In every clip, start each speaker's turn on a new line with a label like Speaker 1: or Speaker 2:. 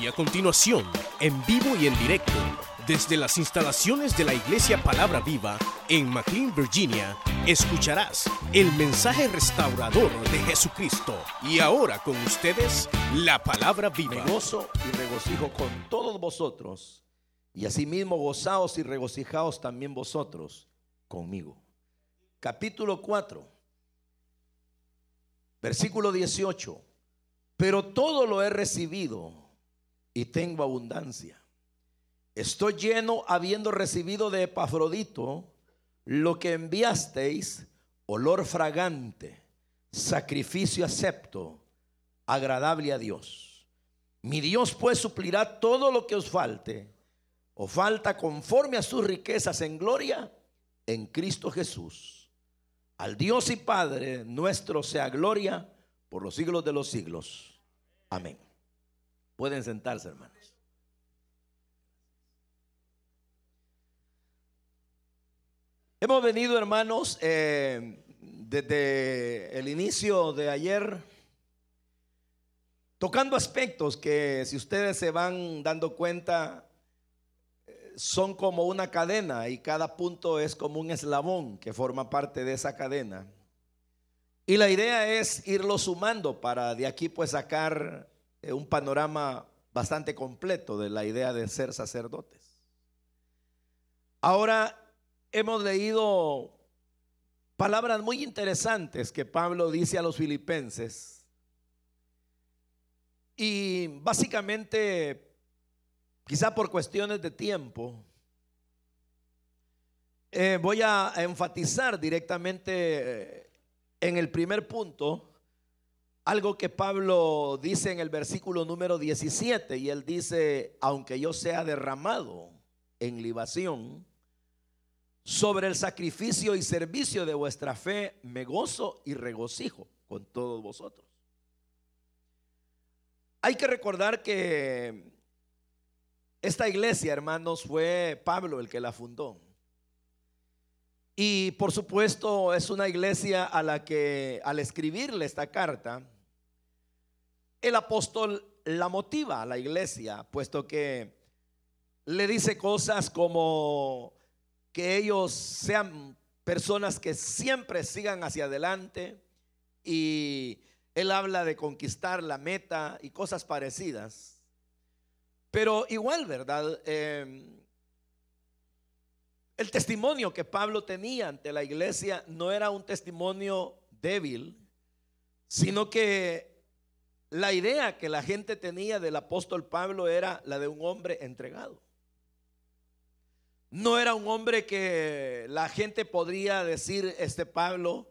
Speaker 1: Y a continuación, en vivo y en directo, desde las instalaciones de la Iglesia Palabra Viva en McLean, Virginia, escucharás el mensaje restaurador de Jesucristo. Y ahora con ustedes, la Palabra Viva.
Speaker 2: Me gozo y regocijo con todos vosotros, y asimismo gozaos y regocijaos también vosotros conmigo. Capítulo 4, versículo 18. Pero todo lo he recibido y tengo abundancia. Estoy lleno habiendo recibido de Epafrodito lo que enviasteis, olor fragante, sacrificio acepto, agradable a Dios. Mi Dios pues suplirá todo lo que os falte o falta conforme a sus riquezas en gloria en Cristo Jesús. Al Dios y Padre nuestro sea gloria por los siglos de los siglos. Amén. Pueden sentarse, hermanos. Hemos venido, hermanos, eh, desde el inicio de ayer, tocando aspectos que si ustedes se van dando cuenta, eh, son como una cadena y cada punto es como un eslabón que forma parte de esa cadena. Y la idea es irlo sumando para de aquí pues sacar un panorama bastante completo de la idea de ser sacerdotes. Ahora hemos leído palabras muy interesantes que Pablo dice a los filipenses. Y básicamente, quizá por cuestiones de tiempo, eh, voy a enfatizar directamente eh, en el primer punto algo que Pablo dice en el versículo número 17 y él dice, aunque yo sea derramado en libación, sobre el sacrificio y servicio de vuestra fe me gozo y regocijo con todos vosotros. Hay que recordar que esta iglesia, hermanos, fue Pablo el que la fundó. Y por supuesto es una iglesia a la que al escribirle esta carta, el apóstol la motiva a la iglesia, puesto que le dice cosas como que ellos sean personas que siempre sigan hacia adelante y él habla de conquistar la meta y cosas parecidas. Pero igual, ¿verdad? Em, el testimonio que Pablo tenía ante la iglesia no era un testimonio débil, sino que la idea que la gente tenía del apóstol Pablo era la de un hombre entregado. No era un hombre que la gente podría decir, este Pablo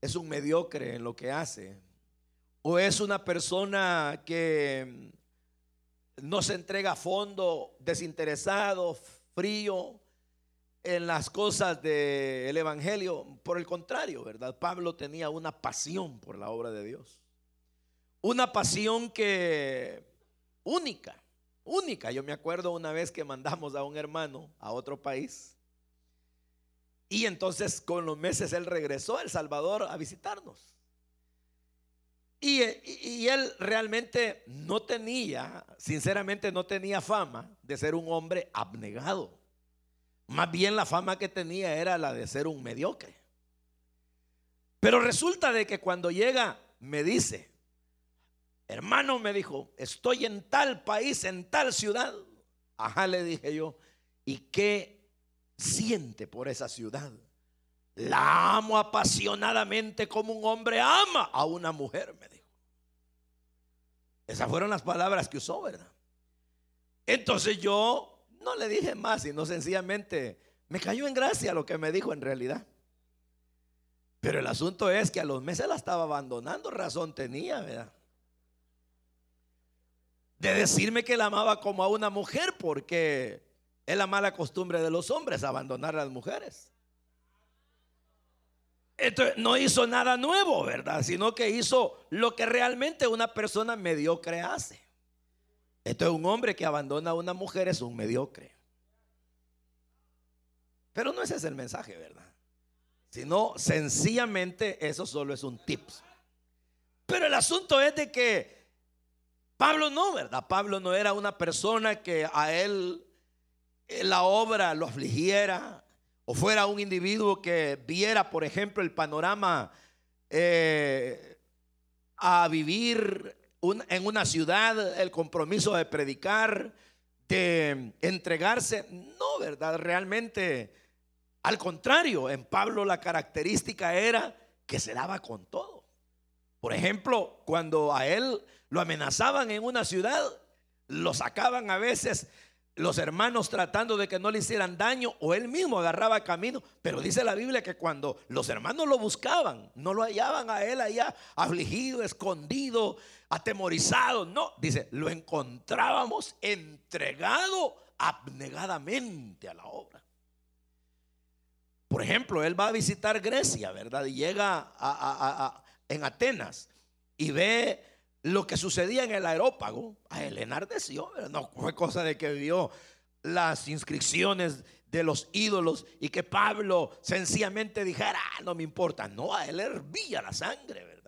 Speaker 2: es un mediocre en lo que hace. O es una persona que no se entrega a fondo, desinteresado, frío en las cosas del Evangelio. Por el contrario, ¿verdad? Pablo tenía una pasión por la obra de Dios. Una pasión que única única. Yo me acuerdo una vez que mandamos a un hermano a otro país y entonces con los meses él regresó a El Salvador a visitarnos. Y, y, él realmente no tenía, sinceramente no tenía fama de ser un hombre abnegado. Más bien la fama que tenía era la de ser un mediocre. Pero resulta de que cuando llega me dice, Hermano me dijo, estoy en tal país, en tal ciudad. Ajá, le dije yo, ¿y qué siente por esa ciudad? La amo apasionadamente como un hombre ama a una mujer, me dijo. Esas fueron las palabras que usó, ¿verdad? Entonces yo no le dije más, sino sencillamente me cayó en gracia lo que me dijo en realidad. Pero el asunto es que a los meses la estaba abandonando, razón tenía, ¿verdad? De decirme que la amaba como a una mujer, porque es la mala costumbre de los hombres abandonar a las mujeres. Entonces, no hizo nada nuevo, ¿verdad? Sino que hizo lo que realmente una persona mediocre hace. Esto es un hombre que abandona a una mujer, es un mediocre. Pero no ese es el mensaje, ¿verdad? Sino sencillamente eso solo es un tip. Pero el asunto es de que Pablo no, ¿verdad? Pablo no era una persona que a él eh, la obra lo afligiera o fuera un individuo que viera, por ejemplo, el panorama eh, a vivir en una ciudad, el compromiso de predicar, de entregarse. No, ¿verdad? Realmente, al contrario, en Pablo la característica era que se daba con todo. Por ejemplo, cuando a él lo amenazaban en una ciudad, lo sacaban a veces los hermanos tratando de que no le hicieran daño o él mismo agarraba camino. Pero dice la Biblia que cuando los hermanos lo buscaban, no lo hallaban a él allá afligido, escondido, atemorizado. No, dice, lo encontrábamos entregado abnegadamente a la obra. Por ejemplo, él va a visitar Grecia, ¿verdad? Y llega en Atenas y ve lo que sucedía en el aerópago, a él enardeció. No fue cosa de que vio las inscripciones de los ídolos y que Pablo sencillamente dijera, ah, no me importa. No, a él hervía la sangre, ¿verdad?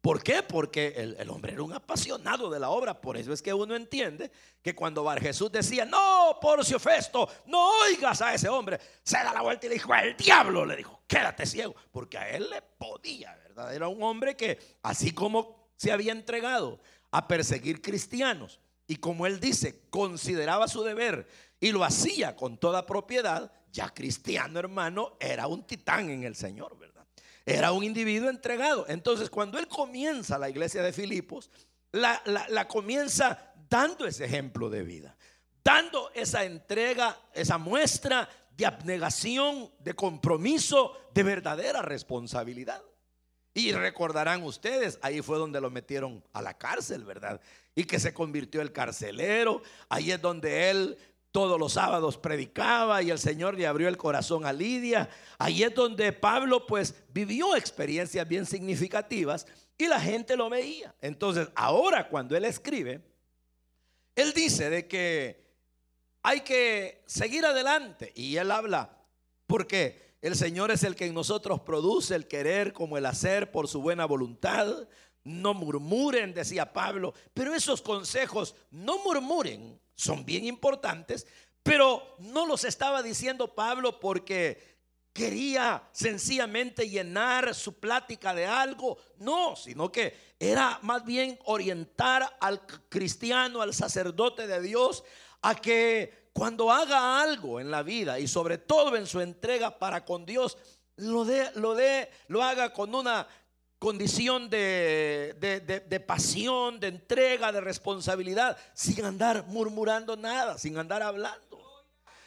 Speaker 2: ¿Por qué? Porque el, hombre era un apasionado de la obra. Por eso es que uno entiende que cuando Bar Jesús decía, no, Porcio Festo, no oigas a ese hombre, se da la vuelta y le dijo, el diablo le dijo, quédate ciego, porque a él le podía, ¿verdad? Era un hombre que, así como se había entregado a perseguir cristianos y como él dice, consideraba su deber y lo hacía con toda propiedad, ya cristiano hermano era un titán en el Señor, ¿verdad? Era un individuo entregado. Entonces cuando él comienza la iglesia de Filipos, la, la comienza dando ese ejemplo de vida, dando esa entrega, esa muestra de abnegación, de compromiso, de verdadera responsabilidad. Y recordarán ustedes, ahí fue donde lo metieron a la cárcel, ¿verdad? Y que se convirtió el carcelero. Ahí es donde él todos los sábados predicaba y el Señor le abrió el corazón a Lidia. Ahí es donde Pablo pues vivió experiencias bien significativas y la gente lo veía. Entonces, ahora cuando él escribe, él dice de que hay que seguir adelante y él habla porque el Señor es el que en nosotros produce el querer como el hacer por su buena voluntad. No murmuren, decía Pablo, pero esos consejos, no murmuren, son bien importantes, pero no los estaba diciendo Pablo porque quería sencillamente llenar su plática de algo, no, sino que era más bien orientar al cristiano, al sacerdote de Dios, a que cuando haga algo en la vida y sobre todo en su entrega para con Dios, lo de, lo de, lo haga con una condición de, de, pasión, de entrega, de responsabilidad, sin andar murmurando nada, sin andar hablando.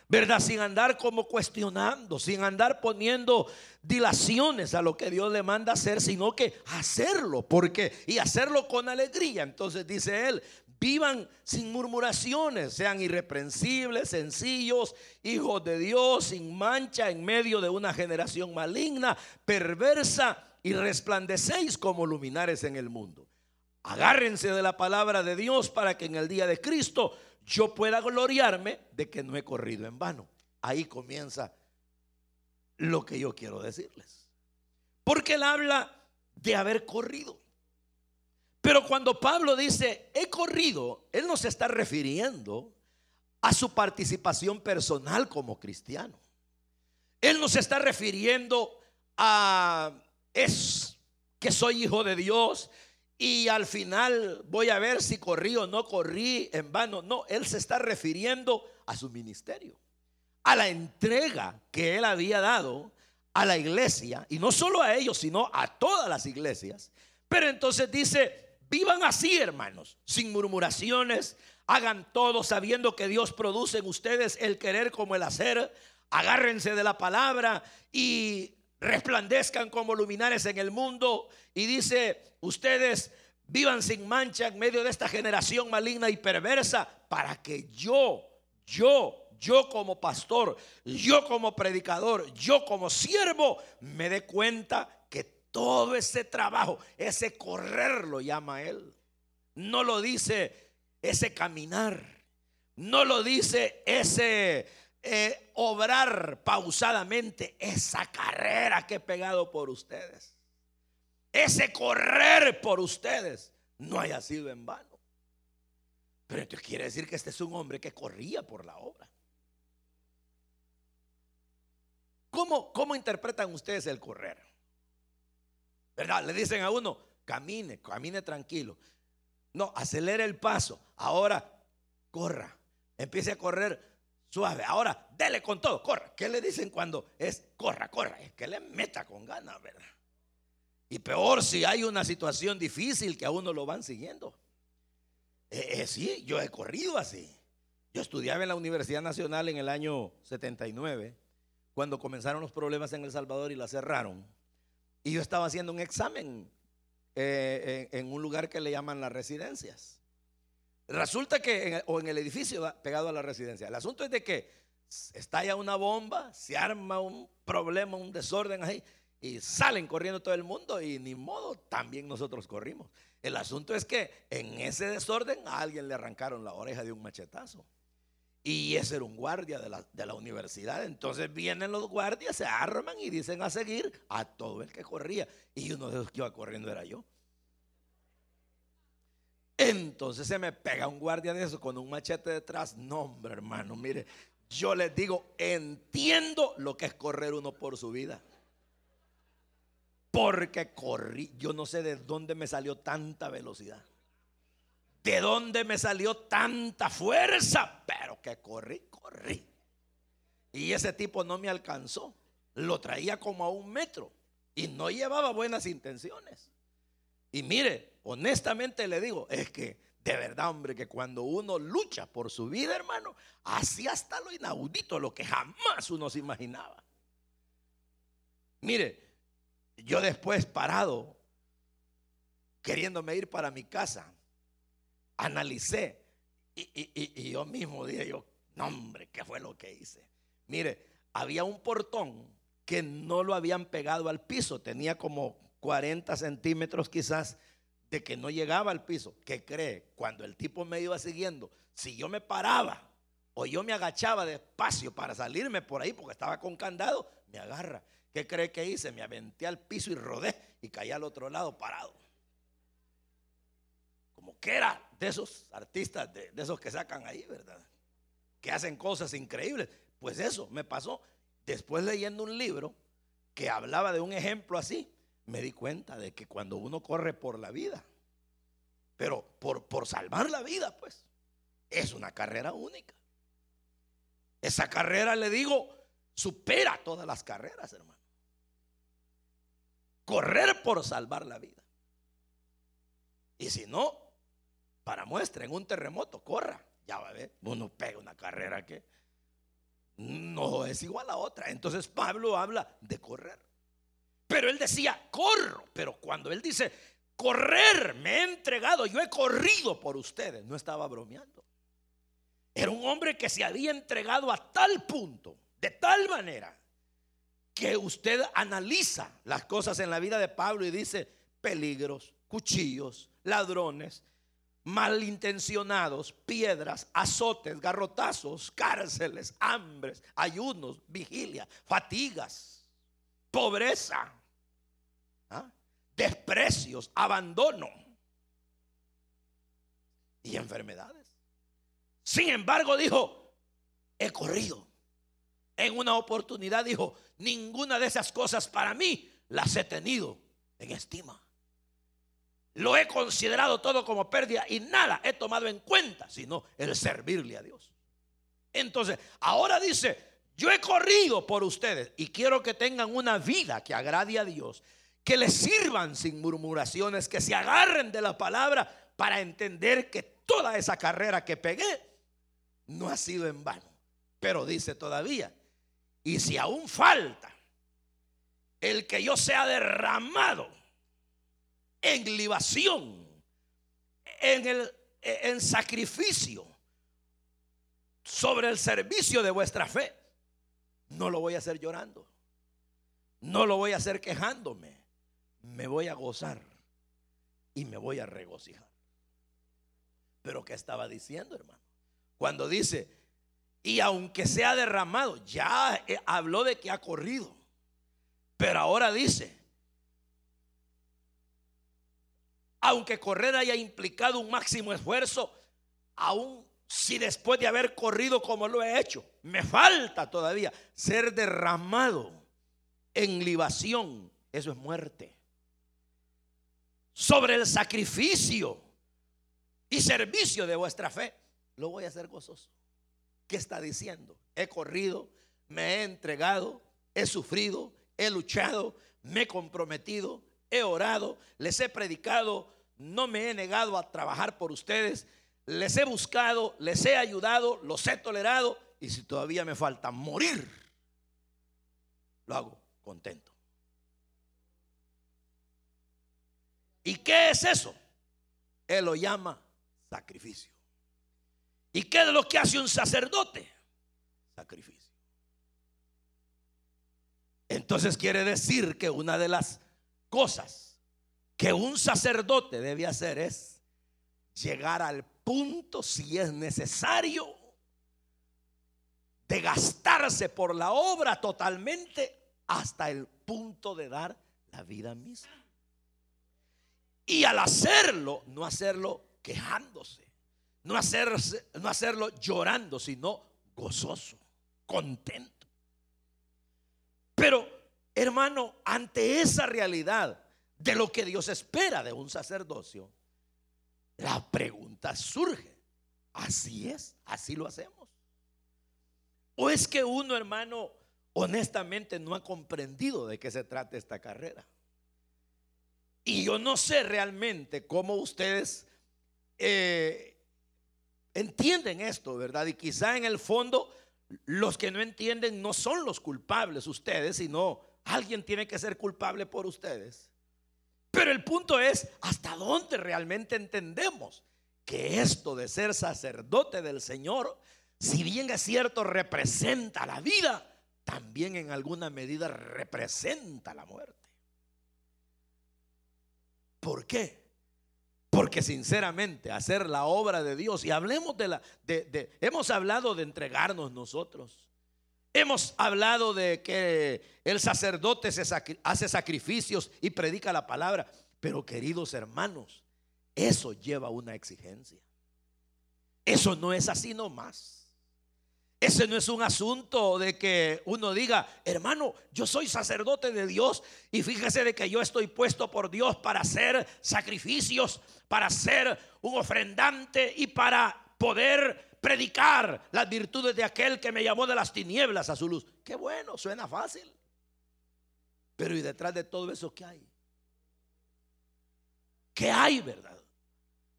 Speaker 2: ¿Verdad? Sin andar como cuestionando, sin andar poniendo dilaciones a lo que Dios le manda hacer, sino que hacerlo, porque y hacerlo con alegría. Entonces dice él, Vivan sin murmuraciones, sean irreprensibles, sencillos, hijos de Dios, sin mancha en medio de una generación maligna, perversa y resplandecéis como luminares en el mundo. Agárrense de la palabra de Dios para que en el día de Cristo yo pueda gloriarme de que no he corrido en vano. Ahí comienza lo que yo quiero decirles. Porque él habla de haber corrido. Pero cuando Pablo dice, he corrido, él no se está refiriendo a su participación personal como cristiano. Él no se está refiriendo a es que soy hijo de Dios y al final voy a ver si corrí o no corrí en vano. No, él se está refiriendo a su ministerio, a la entrega que él había dado a la iglesia, y no solo a ellos, sino a todas las iglesias. Pero entonces dice, Vivan así, hermanos, sin murmuraciones. Hagan todo sabiendo que Dios produce en ustedes el querer como el hacer. Agárrense de la palabra y resplandezcan como luminares en el mundo. Y dice, ustedes vivan sin mancha en medio de esta generación maligna y perversa para que yo, yo, yo como pastor, yo como predicador, yo como siervo, me dé cuenta todo ese trabajo, ese correr lo llama él. No lo dice ese caminar. No lo dice ese eh, obrar pausadamente. Esa carrera que he pegado por ustedes. Ese correr por ustedes no haya sido en vano. Pero entonces quiere decir que este es un hombre que corría por la obra. ¿Cómo, cómo interpretan ustedes el correr? ¿Verdad? Le dicen a uno, camine, camine tranquilo. No, acelere el paso. Ahora, corra. Empiece a correr suave. Ahora, dele con todo, corra. ¿Qué le dicen cuando es corra, corra? Es que le meta con ganas, ¿verdad? Y peor si hay una situación difícil que a uno lo van siguiendo. Eh, eh, sí, yo he corrido así. Yo estudiaba en la Universidad Nacional en el año 79, cuando comenzaron los problemas en El Salvador y la cerraron. Y yo estaba haciendo un examen eh, en, un lugar que le llaman las residencias. Resulta que, o en el edificio pegado a la residencia, el asunto es de que estalla una bomba, se arma un problema, un desorden ahí, y salen corriendo todo el mundo y ni modo, también nosotros corrimos. El asunto es que en ese desorden a alguien le arrancaron la oreja de un machetazo. Y ese era un guardia de la, de la, universidad. Entonces vienen los guardias, se arman y dicen a seguir a todo el que corría. Y uno de los que iba corriendo era yo. Entonces se me pega un guardia de eso con un machete detrás. No, hombre, hermano, mire, yo les digo, entiendo lo que es correr uno por su vida. Porque corrí, yo no sé de dónde me salió tanta velocidad. De dónde me salió tanta fuerza. Pero que corrí, corrí. Y ese tipo no me alcanzó. Lo traía como a un metro. Y no llevaba buenas intenciones. Y mire, honestamente le digo, es que de verdad, hombre, que cuando uno lucha por su vida, hermano, así hasta lo inaudito, lo que jamás uno se imaginaba. Mire, yo después parado, queriéndome ir para mi casa, analicé y, yo mismo dije yo, no hombre, ¿qué fue lo que hice? Mire, había un portón que no lo habían pegado al piso, tenía como 40 centímetros quizás de que no llegaba al piso. ¿Qué cree? Cuando el tipo me iba siguiendo, si yo me paraba o yo me agachaba despacio para salirme por ahí porque estaba con candado, me agarra. ¿Qué cree que hice? Me aventé al piso y rodé y caí al otro lado parado. Como que era de esos artistas, de, esos que sacan ahí, ¿verdad? Que hacen cosas increíbles. Pues eso me pasó. Después leyendo un libro que hablaba de un ejemplo así, me di cuenta de que cuando uno corre por la vida, pero por, por salvar la vida, pues, es una carrera única. Esa carrera, le digo, supera todas las carreras, hermano. Correr por salvar la vida. Y si no, para muestra, en un terremoto, corra. Ya va a ver, uno pega una carrera que no es igual a otra. Entonces Pablo habla de correr. Pero él decía, corro. Pero cuando él dice, correr, me he entregado, yo he corrido por ustedes, no estaba bromeando. Era un hombre que se había entregado a tal punto, de tal manera, que usted analiza las cosas en la vida de Pablo y dice, peligros, cuchillos, ladrones, malintencionados, piedras, azotes, garrotazos, cárceles, hambres, ayunos, vigilia, fatigas pobreza, ¿ah? desprecios, abandono y enfermedades. Sin embargo, dijo, he corrido. En una oportunidad dijo, ninguna de esas cosas para mí las he tenido en estima. Lo he considerado todo como pérdida y nada he tomado en cuenta, sino el servirle a Dios. Entonces, ahora dice, yo he corrido por ustedes y quiero que tengan una vida que agrade a Dios, que les sirvan sin murmuraciones, que se agarren de la palabra para entender que toda esa carrera que pegué no ha sido en vano. Pero dice todavía, y si aún falta el que yo sea derramado en libación, en, el, en sacrificio, sobre el servicio de vuestra fe no lo voy a hacer llorando. No lo voy a hacer quejándome. Me voy a gozar y me voy a regocijar. Pero ¿qué estaba diciendo, hermano? Cuando dice, y aunque sea derramado, ya habló de que ha corrido. Pero ahora dice, aunque correr haya implicado un máximo esfuerzo, aún si después de haber corrido como lo he hecho, me falta todavía ser derramado en libación, eso es muerte. Sobre el sacrificio y servicio de vuestra fe, lo voy a hacer gozoso. ¿Qué está diciendo? He corrido, me he entregado, he sufrido, he luchado, me he comprometido, he orado, les he predicado, no me he negado a trabajar por ustedes, les he buscado, les he ayudado, los he tolerado y si todavía me falta morir, lo hago contento. ¿Y qué es eso? Él lo llama sacrificio. ¿Y qué es lo que hace un sacerdote? Sacrificio. Entonces quiere decir que una de las cosas que un sacerdote debe hacer es llegar al punto, si es necesario, de gastarse por la obra totalmente hasta el punto de dar la vida misma. Y al hacerlo, no hacerlo quejándose, no, hacerse, no hacerlo llorando, sino gozoso, contento. Pero, hermano, ante esa realidad de lo que Dios espera de un sacerdocio, la pregunta surge, ¿así es? ¿Así lo hacemos? ¿O es que uno, hermano, honestamente no ha comprendido de qué se trata esta carrera? Y yo no sé realmente cómo ustedes eh, entienden esto, ¿verdad? Y quizá en el fondo los que no entienden no son los culpables ustedes, sino alguien tiene que ser culpable por ustedes. Pero el punto es hasta dónde realmente entendemos que esto de ser sacerdote del Señor, si bien es cierto, representa la vida, también en alguna medida representa la muerte. ¿Por qué? Porque sinceramente hacer la obra de Dios y hablemos de la de, hemos hablado de entregarnos nosotros. Hemos hablado de que el sacerdote hace sacrificios y predica la palabra. Pero queridos hermanos, eso lleva una exigencia. Eso no es así nomás. Ese no es un asunto de que uno diga, hermano, yo soy sacerdote de Dios y fíjese de que yo estoy puesto por Dios para hacer sacrificios, para ser un ofrendante y para poder predicar las virtudes de aquel que me llamó de las tinieblas a su luz. Qué bueno, suena fácil. Pero ¿y detrás de todo eso qué hay? ¿Qué hay, verdad?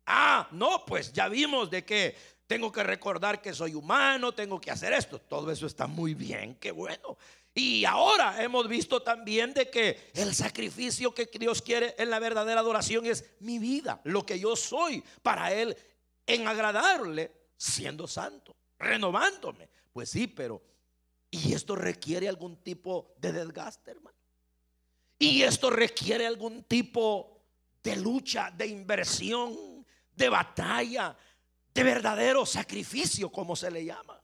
Speaker 2: Ah, no, pues ya vimos de que tengo que recordar que soy humano, tengo que hacer esto. Todo eso está muy bien, qué bueno. Y ahora hemos visto también de que el sacrificio que Dios quiere en la verdadera adoración es mi vida, lo que yo soy para Él en agradarle siendo santo, renovándome. Pues sí, pero ¿y esto requiere algún tipo de desgaste, hermano? ¿Y esto requiere algún tipo de lucha, de inversión, de batalla, de verdadero sacrificio, como se le llama?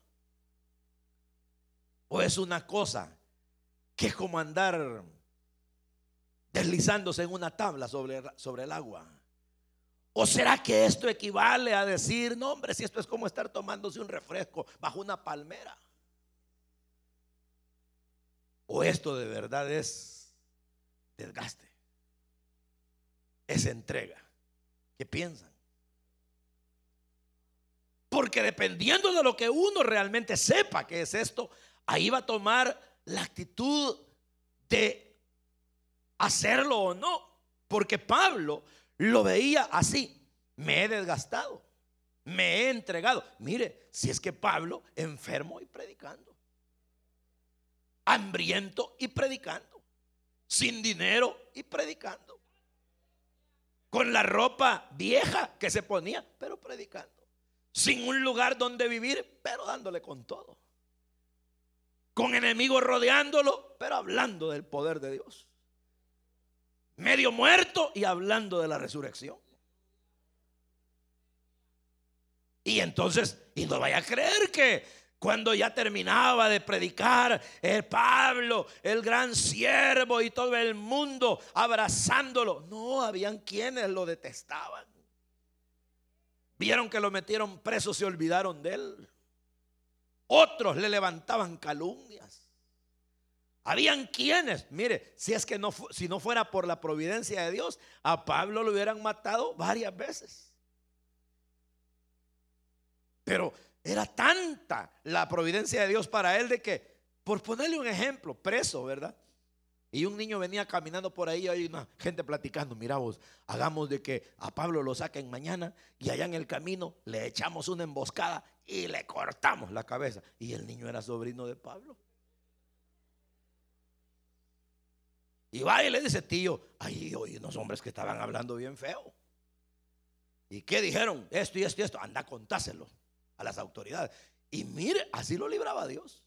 Speaker 2: ¿O es una cosa que es como andar deslizándose en una tabla sobre, sobre el agua? ¿O será que esto equivale a decir, no hombre, si esto es como estar tomándose un refresco bajo una palmera? ¿O esto de verdad es desgaste? Es entrega. ¿Qué piensan? Porque dependiendo de lo que uno realmente sepa que es esto, ahí va a tomar la actitud de hacerlo o no. Porque Pablo lo veía así. Me he desgastado. Me he entregado. Mire, si es que Pablo enfermo y predicando. Hambriento y predicando. Sin dinero y predicando. Con la ropa vieja que se ponía, pero predicando. Sin un lugar donde vivir, pero dándole con todo. Con enemigos rodeándolo, pero hablando del poder de Dios medio muerto y hablando de la resurrección. Y entonces, y no vaya a creer que cuando ya terminaba de predicar, el Pablo, el gran siervo y todo el mundo abrazándolo, no, habían quienes lo detestaban. Vieron que lo metieron preso, se olvidaron de él. Otros le levantaban calumnias. Habían quienes, mire, si es que no, si no fuera por la providencia de Dios, a Pablo lo hubieran matado varias veces. Pero era tanta la providencia de Dios para él de que, por ponerle un ejemplo, preso, ¿verdad? Y un niño venía caminando por ahí, hay una gente platicando, mira vos, hagamos de que a Pablo lo saquen mañana y allá en el camino le echamos una emboscada y le cortamos la cabeza. Y el niño era sobrino de Pablo. Y va y le dice, tío, ahí oí unos hombres que estaban hablando bien feo. ¿Y qué dijeron? Esto y esto y esto. Anda, contáselo a las autoridades. Y mire, así lo libraba Dios.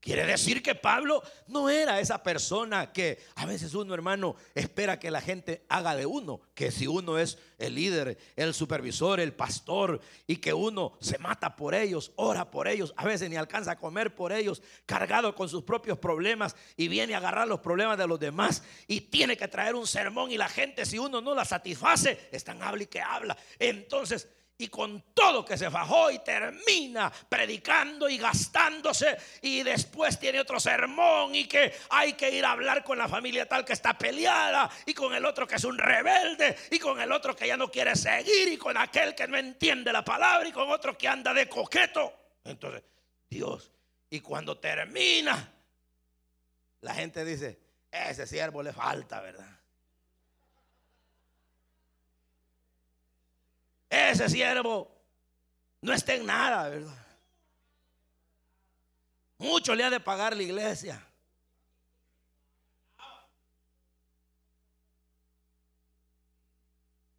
Speaker 2: Quiere decir que Pablo no era esa persona que a veces uno, hermano, espera que la gente haga de uno, que si uno es el líder, el supervisor, el pastor, y que uno se mata por ellos, ora por ellos, a veces ni alcanza a comer por ellos, cargado con sus propios problemas y viene a agarrar los problemas de los demás y tiene que traer un sermón y la gente, si uno no la satisface, es tan habla y que habla. Entonces, y con todo que se fajó y termina predicando y gastándose y después tiene otro sermón y que hay que ir a hablar con la familia tal que está peleada y con el otro que es un rebelde y con el otro que ya no quiere seguir y con aquel que no entiende la palabra y con otro que anda de coqueto. Entonces, Dios, y cuando termina, la gente dice, ese siervo le falta, ¿verdad? Ese siervo no está en nada, ¿verdad? Mucho le ha de pagar la iglesia.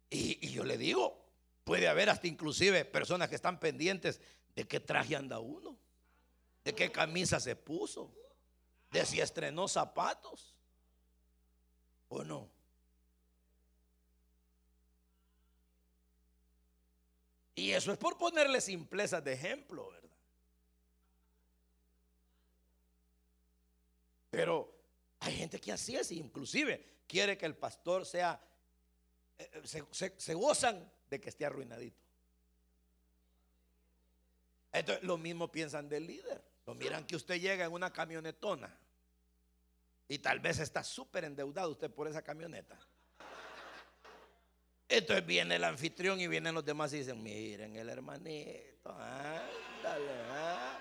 Speaker 2: Y, yo le digo, puede haber hasta inclusive personas que están pendientes de qué traje anda uno, de qué camisa se puso, de si estrenó zapatos o no. Y eso es por ponerle simplezas de ejemplo, ¿verdad? Pero hay gente que así es, inclusive quiere que el pastor sea, eh, eh, se, gozan de que esté arruinadito. Entonces, lo mismo piensan del líder. Lo miran que usted llega en una camionetona y tal vez está súper endeudado usted por esa camioneta. Entonces viene el anfitrión y vienen los demás y dicen, miren el hermanito, ándale, ¿ah?".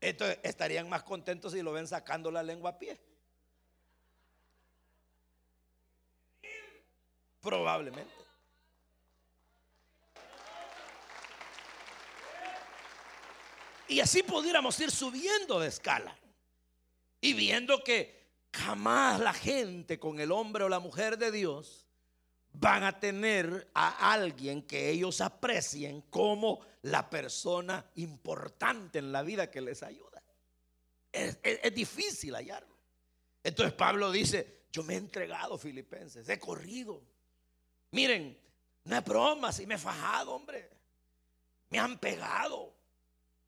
Speaker 2: Entonces estarían más contentos si lo ven sacando la lengua a pie. Probablemente. Y así pudiéramos ir subiendo de escala y viendo que jamás la gente con el hombre o la mujer de Dios van a tener a alguien que ellos aprecien como la persona importante en la vida que les ayuda. Es, difícil hallarlo. Entonces Pablo dice, yo me he entregado, filipenses, he corrido. Miren, no es broma, si me he fajado, hombre. Me han pegado,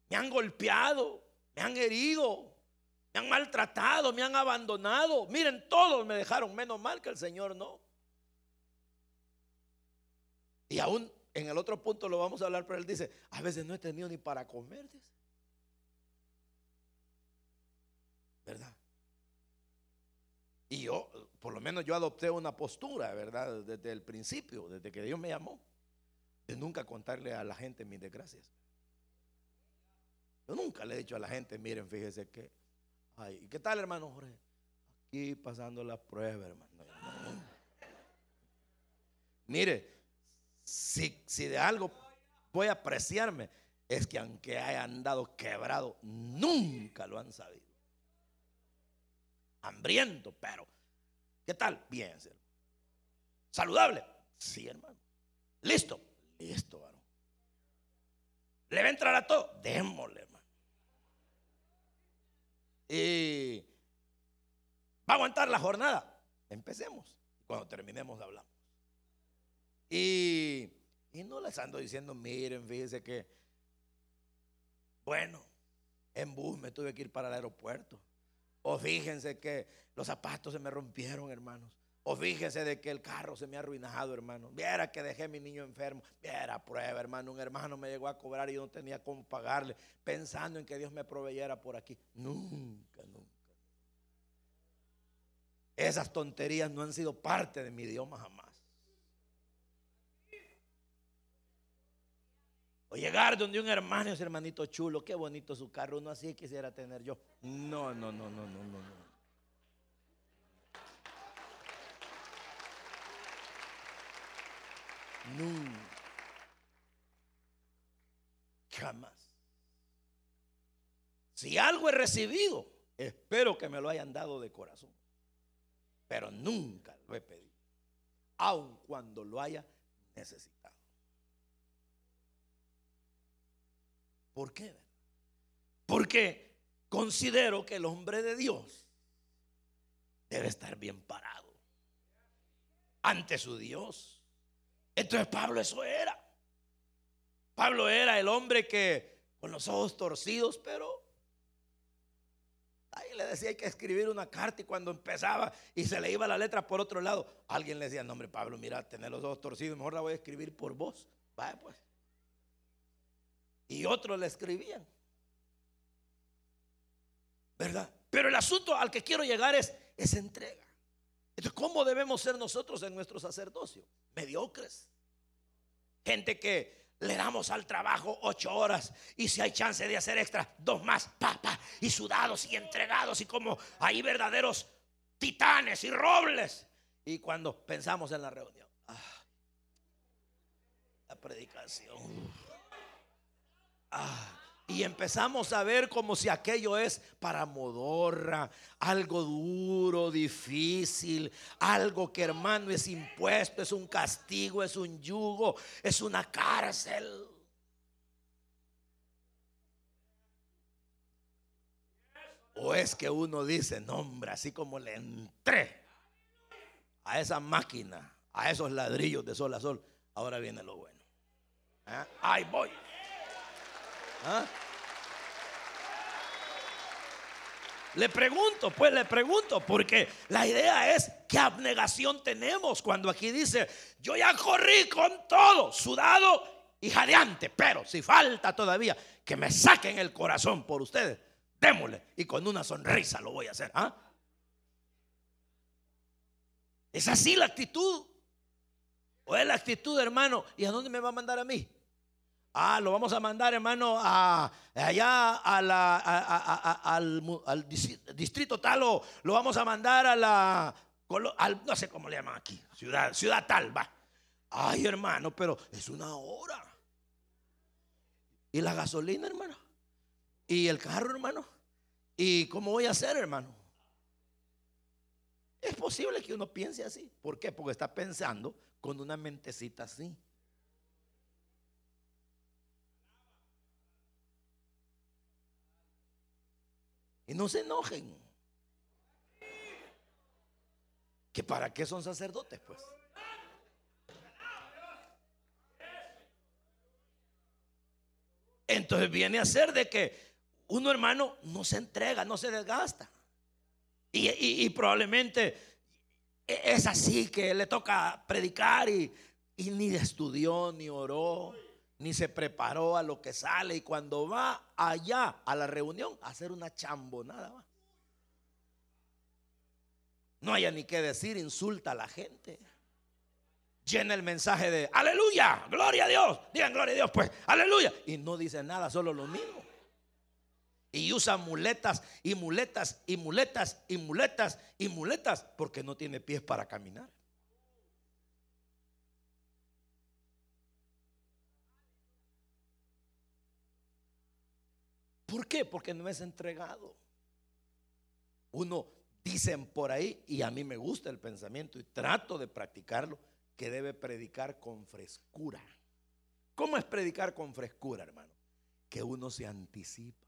Speaker 2: me han golpeado, me han herido, me han maltratado, me han abandonado. Miren, todos me dejaron, menos mal que el Señor no. Y aún en el otro punto lo vamos a hablar, pero él dice, a veces no he tenido ni para comer, ¿Verdad? Y yo, por lo menos yo adopté una postura, ¿verdad? Desde el principio, desde que Dios me llamó, de nunca contarle a la gente mis desgracias. Yo nunca le he dicho a la gente, miren, fíjese que, ay, ¿qué tal hermano Jorge? Aquí pasando la prueba, hermano. Mire, si, de algo voy a apreciarme, es que aunque haya andado quebrado, nunca lo han sabido. Hambriento, pero ¿qué tal? Bien, Saludable. Sí, hermano. Listo. Listo, varón. ¿Le va a entrar a todo? Démosle, hermano. Y va a aguantar la jornada. Empecemos. Cuando terminemos hablamos. Y, no les ando diciendo, miren, fíjense que, bueno, en bus me tuve que ir para el aeropuerto. O fíjense que los zapatos se me rompieron, hermanos. O fíjese de que el carro se me ha arruinado, hermano. Viera que dejé a mi niño enfermo. Viera prueba, hermano. Un hermano me llegó a cobrar y yo no tenía cómo pagarle, pensando en que Dios me proveyera por aquí. Nunca, nunca. Esas tonterías no han sido parte de mi idioma jamás. O llegar donde un hermano ese hermanito chulo, qué bonito su carro, uno así quisiera tener yo. No, no, no, no, no, no. no. Nunca. Jamás. Si algo he recibido, espero que me lo hayan dado de corazón. Pero nunca lo he pedido. Aun cuando lo haya necesitado. ¿Por qué? Porque considero que el hombre de Dios debe estar bien parado ante su Dios. Entonces Pablo eso era. Pablo era el hombre que con los ojos torcidos, pero ahí le decía hay que escribir una carta y cuando empezaba y se le iba la letra por otro lado, alguien le decía, no hombre Pablo, mira, tener los ojos torcidos, mejor la voy a escribir por vos. Vaya pues. Y otros le escribían. ¿Verdad? Pero el asunto al que quiero llegar es, es entrega. Entonces, ¿cómo debemos ser nosotros en nuestro sacerdocio? Mediocres. Gente que le damos al trabajo ocho horas y si hay chance de hacer extra, dos más, pa, y sudados y entregados y como hay verdaderos titanes y robles. Y cuando pensamos en la reunión, ah, la predicación, ah, y empezamos a ver como si aquello es para modorra, algo duro, difícil, algo que hermano es impuesto, es un castigo, es un yugo, es una cárcel. O es que uno dice, no hombre, así como le entré a esa máquina, a esos ladrillos de sol a sol, ahora viene lo bueno. ¿Eh? Ahí voy. ¿Ah? Le pregunto, pues le pregunto, porque la idea es qué abnegación tenemos cuando aquí dice, yo ya corrí con todo, sudado y jadeante, pero si falta todavía que me saquen el corazón por ustedes, démosle y con una sonrisa lo voy a hacer. ¿ah? Es así la actitud. O es la actitud, hermano, ¿y a dónde me va a mandar a mí? Ah, lo vamos a mandar, hermano, a, allá a la, al, distrito tal o lo vamos a mandar a la, no sé cómo le llaman aquí, ciudad, ciudad tal, va. Ay, hermano, pero es una hora. ¿Y la gasolina, hermano? ¿Y el carro, hermano? ¿Y cómo voy a hacer, hermano? Es posible que uno piense así. ¿Por qué? Porque está pensando con una mentecita así. No se enojen. ¿Que para qué son sacerdotes, pues? Entonces viene a ser de que uno hermano no se entrega, no se desgasta. Y, probablemente es así que le toca predicar y, y ni estudió, ni oró, ni se preparó a lo que sale y cuando va allá a la reunión a hacer una chambonada va. No haya ni qué decir, insulta a la gente. Llena el mensaje de aleluya, gloria a Dios. Digan gloria a Dios, pues, aleluya. Y no dice nada, solo lo mismo. Y usa muletas y muletas y muletas y muletas y muletas porque no tiene pies para caminar. ¿Por qué? Porque no es entregado. Uno dicen por ahí, y a mí me gusta el pensamiento y trato de practicarlo, que debe predicar con frescura. ¿Cómo es predicar con frescura, hermano? Que uno se anticipa.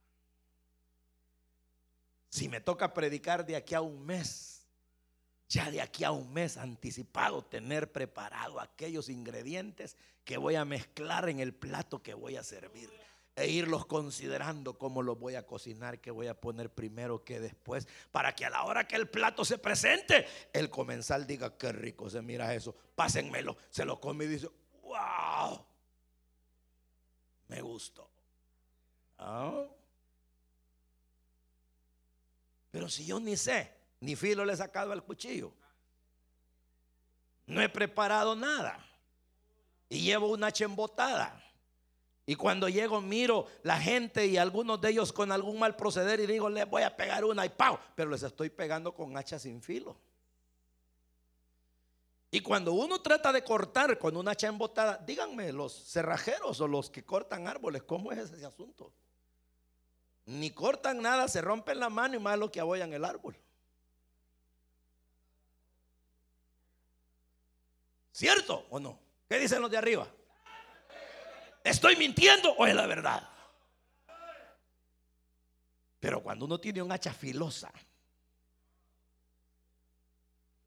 Speaker 2: Si me toca predicar de aquí a un mes, ya de aquí a un mes anticipado, tener preparado aquellos ingredientes que voy a mezclar en el plato que voy a servir e irlos considerando cómo los voy a cocinar, qué voy a poner primero, qué después, para que a la hora que el plato se presente, el comensal diga, qué rico se mira eso, pásenmelo, se lo come y dice, wow, me gustó. ¿Ah? Pero si yo ni sé, ni filo le he sacado al cuchillo, no he preparado nada y llevo una chembotada y cuando llego miro la gente y algunos de ellos con algún mal proceder y digo, les voy a pegar una y ¡pau! Pero les estoy pegando con hacha sin filo. Y cuando uno trata de cortar con una hacha embotada, díganme los cerrajeros o los que cortan árboles, ¿cómo es ese asunto? Ni cortan nada, se rompen la mano y más lo que abollan el árbol. ¿Cierto o no? ¿Qué dicen los de arriba? ¿Estoy mintiendo o es la verdad? Pero cuando uno tiene un hacha filosa,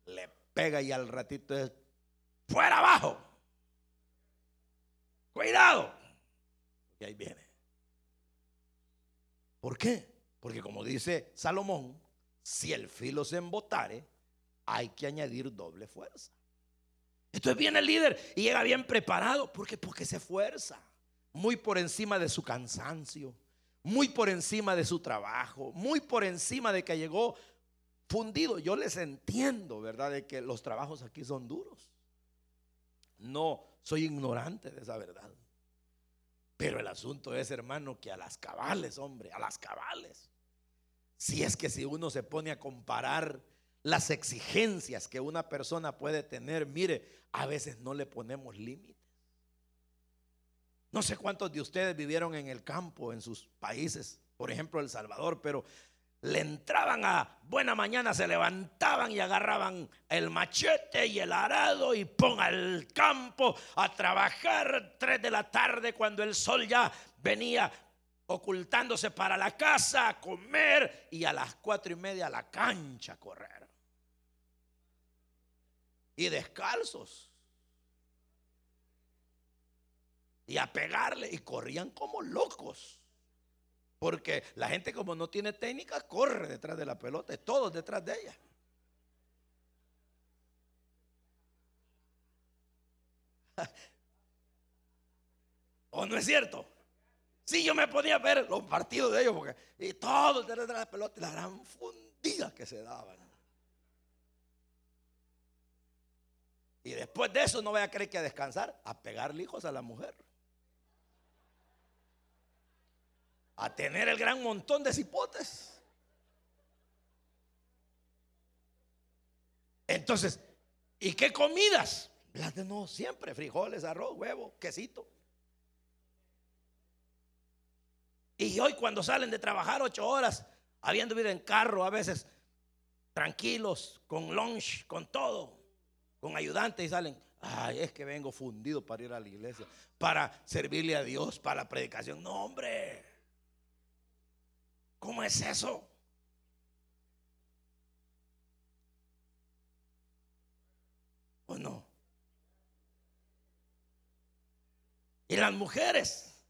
Speaker 2: le pega y al ratito es fuera abajo. Cuidado. Y ahí viene. ¿Por qué? Porque como dice Salomón, si el filo se embotare, hay que añadir doble fuerza. Entonces viene el líder y llega bien preparado. ¿Por qué? Porque se esfuerza. Muy por encima de su cansancio. Muy por encima de su trabajo. Muy por encima de que llegó fundido. Yo les entiendo, ¿verdad? De que los trabajos aquí son duros. No soy ignorante de esa verdad. Pero el asunto es, hermano, que a las cabales, hombre, a las cabales. Si es que si uno se pone a comparar las exigencias que una persona puede tener, mire, a veces no le ponemos límites. No sé cuántos de ustedes vivieron en el campo, en sus países, por ejemplo El Salvador, pero le entraban a buena mañana, se levantaban y agarraban el machete y el arado y pon al campo a trabajar tres de la tarde cuando el sol ya venía ocultándose para la casa a comer y a las cuatro y media a la cancha a correr y descalzos. Y a pegarle y corrían como locos. Porque la gente como no tiene técnica corre detrás de la pelota, todos detrás de ella. ¿O no es cierto? Si yo me ponía a ver los partidos de ellos porque y todos detrás de la pelota, la gran fundida que se daban. Y después de eso no voy a creer que a descansar, a pegarle hijos a la mujer. A tener el gran montón de cipotes. Entonces, ¿y qué comidas? Las de no, siempre, frijoles, arroz, huevo, quesito. Y hoy cuando salen de trabajar ocho horas, habiendo vivido en carro, a veces tranquilos, con lunch, con todo, con ayudantes y salen. Ay, es que vengo fundido para ir a la iglesia, para servirle a Dios, para la predicación. No, hombre. ¿Cómo es eso? ¿O no? Y las mujeres,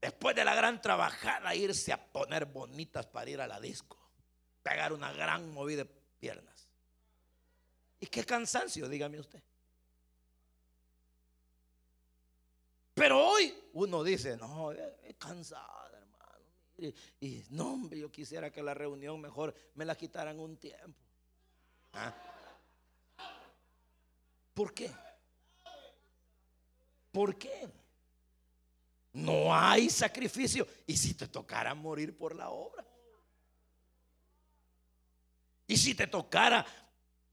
Speaker 2: después de la gran trabajada, irse a poner bonitas para ir a la disco, pegar una gran movida de piernas. Y qué cansancio, dígame usted. Pero hoy uno dice, no, es cansada, hermano. Y, no, hombre, yo quisiera que la reunión mejor me la quitaran un tiempo. ¿Ah? ¿Por qué? ¿Por qué? No hay sacrificio. ¿Y si te tocara morir por la obra? ¿Y si te tocara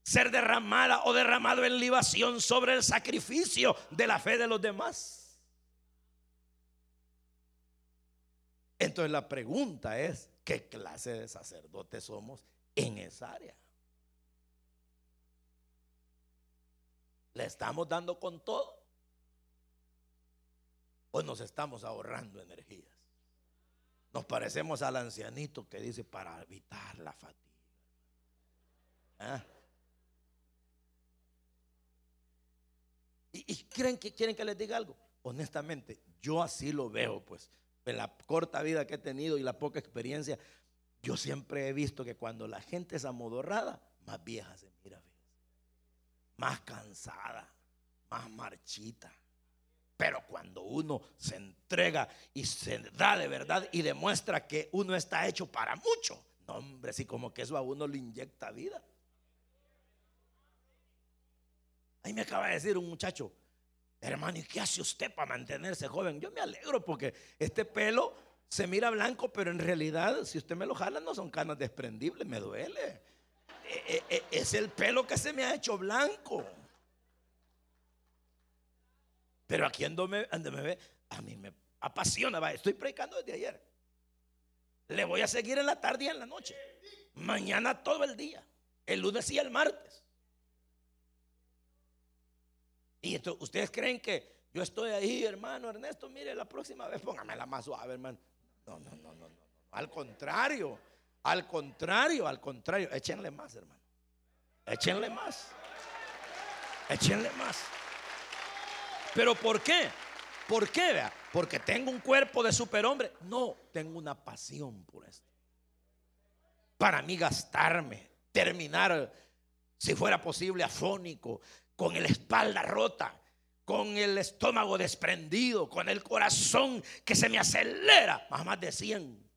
Speaker 2: ser derramada o derramado en libación sobre el sacrificio de la fe de los demás. Entonces la pregunta es, ¿qué clase de sacerdotes somos en esa área? ¿Le estamos dando con todo? ¿O nos estamos ahorrando energías? Nos parecemos al ancianito que dice para evitar la fatiga. ¿Ah? ¿Y, quieren, que, quieren que les diga algo? Honestamente, yo así lo veo, pues, en la corta vida que he tenido y la poca experiencia, yo siempre he visto que cuando la gente es amodorrada, más vieja se mira, más cansada, más marchita. Pero cuando uno se entrega y se da de verdad y demuestra que uno está hecho para mucho, no, hombre, si como que eso a uno le inyecta vida. Ahí me acaba de decir un muchacho, hermano, ¿y qué hace usted para mantenerse joven? Yo me alegro porque este pelo se mira blanco, pero en realidad, si usted me lo jala, no son canas desprendibles, me duele. E, e, e, es el pelo que se me ha hecho blanco. Pero aquí ando me, me ve, a mí me apasiona, estoy predicando desde ayer. Le voy a seguir en la tarde y en la noche. Mañana todo el día. El lunes y el martes. Y entonces, ustedes creen que yo estoy ahí, hermano Ernesto, mire, la próxima vez póngamela más suave, hermano. No, no, no, no, no. Al contrario, al contrario, al contrario. Échenle más, hermano. Échenle más. Échenle más. Pero ¿por qué? ¿Por qué? Vea? Porque tengo un cuerpo de superhombre. No, tengo una pasión por esto. Para mí gastarme, terminar, si fuera posible, afónico, con la espalda rota, con el estómago desprendido, con el corazón que se me acelera, más más de 100.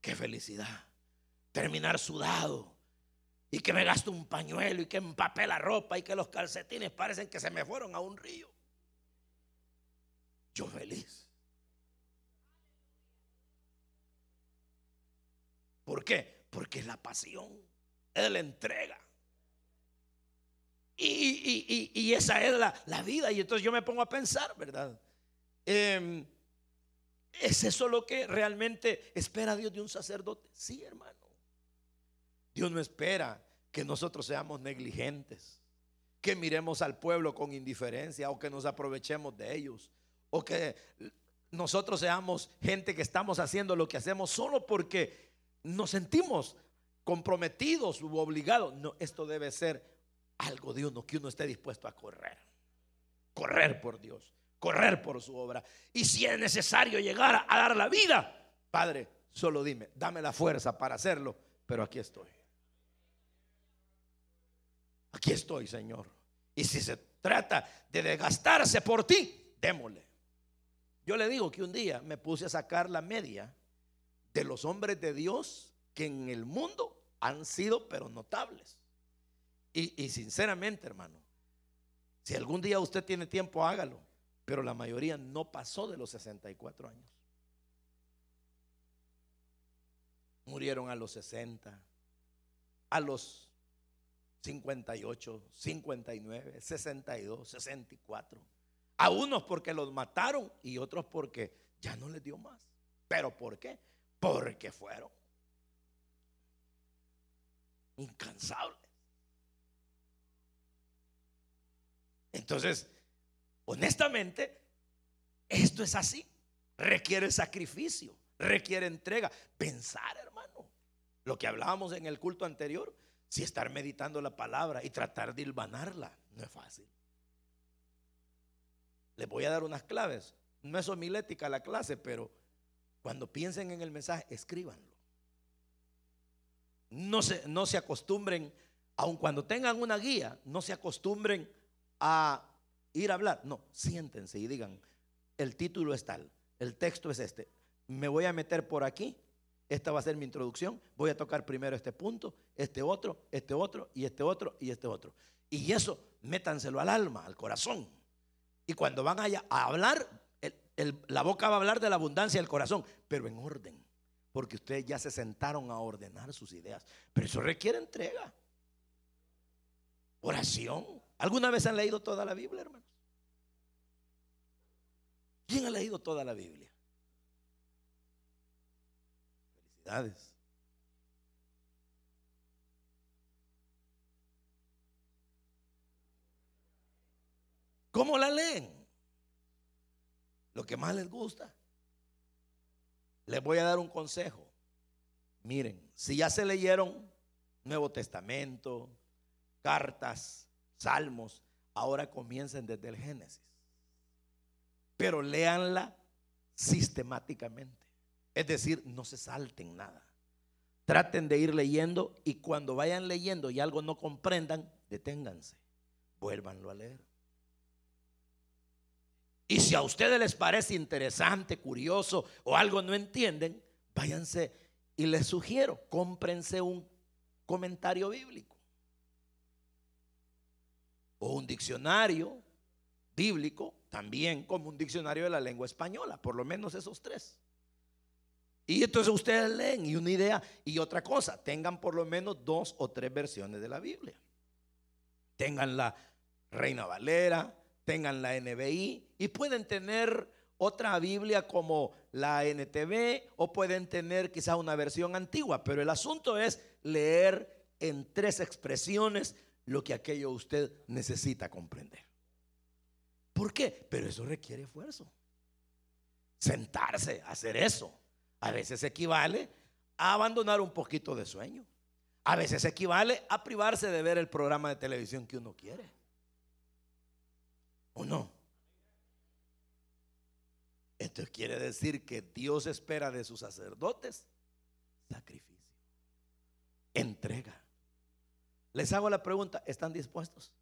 Speaker 2: Qué felicidad. Terminar sudado y que me gasto un pañuelo y que empape la ropa y que los calcetines parecen que se me fueron a un río yo feliz. ¿Por qué? Porque es la pasión, es la entrega. Y, esa es la, vida. Y entonces yo me pongo a pensar, ¿verdad? Em, ¿Es eso lo que realmente espera Dios de un sacerdote? Sí, hermano. Dios no espera que nosotros seamos negligentes, que miremos al pueblo con indiferencia o que nos aprovechemos de ellos o que nosotros seamos gente que estamos haciendo lo que hacemos solo porque nos sentimos comprometidos u obligados. No, esto debe ser algo de uno que uno esté dispuesto a correr. Correr por Dios, correr por su obra. Y si es necesario llegar a dar la vida, Padre, solo dime, dame la fuerza para hacerlo, pero aquí estoy. Aquí estoy, Señor. Y si se trata de desgastarse por ti, démosle. Yo le digo que un día me puse a sacar la media de los hombres de Dios que en el mundo han sido pero notables. Y, sinceramente, hermano, si algún día usted tiene tiempo, hágalo. Pero la mayoría no pasó de los 64 años. Murieron a los 60, a los 58, 59, 62, 64. A unos porque los mataron y otros porque ya no les dio más. ¿Pero por qué? Porque fueron incansables. Entonces, honestamente, esto es así. Requiere sacrificio, requiere entrega. Pensar, hermano. Lo que hablábamos en el culto anterior, si estar meditando la palabra y tratar de hilvanarla, no es fácil. Les voy a dar unas claves. No es homilética la clase, pero cuando piensen en el mensaje, escríbanlo. No se, no se acostumbren, aun cuando tengan una guía, no se acostumbren a ir a hablar. No, siéntense y digan, el título es tal, el texto es este. Me voy a meter por aquí, esta va a ser mi introducción, voy a tocar primero este punto, este otro, este otro y este otro y este otro. Y eso, métanselo al alma, al corazón. Y cuando van allá a hablar, la boca va a hablar de la abundancia del corazón, pero en orden. Porque ustedes ya se sentaron a ordenar sus ideas. Pero eso requiere entrega. Oración. ¿Alguna vez han leído toda la Biblia, hermanos? ¿Quién ha leído toda la Biblia? Felicidades. ¿Cómo la leen? Lo que más les gusta. Les voy a dar un consejo. Miren, si ya se leyeron Nuevo Testamento, cartas, salmos, ahora comiencen desde el Génesis. pero léanla sistemáticamente. Es decir, no se salten nada. Traten de ir leyendo y cuando vayan leyendo y algo no comprendan, deténganse. Vuélvanlo a leer. Y si a ustedes les parece interesante, curioso o algo no entienden, váyanse y les sugiero, cómprense un comentario bíblico o un diccionario bíblico, también como un diccionario de la lengua española, por lo menos esos tres. Y entonces ustedes leen y una idea y otra cosa, tengan por lo menos dos o tres versiones de la Biblia. Tengan la Reina Valera, tengan la NBI y pueden tener otra Biblia como la NTV o pueden tener quizás una versión antigua, pero el asunto es leer en tres expresiones lo que aquello usted necesita comprender. ¿Por qué? Pero eso requiere esfuerzo. Sentarse, hacer eso. A veces equivale a abandonar un poquito de sueño. A veces equivale a privarse de ver el programa de televisión que uno quiere. ¿O no? Esto quiere decir que Dios espera de sus sacerdotes sacrificio, entrega. Les hago la pregunta, ¿están dispuestos?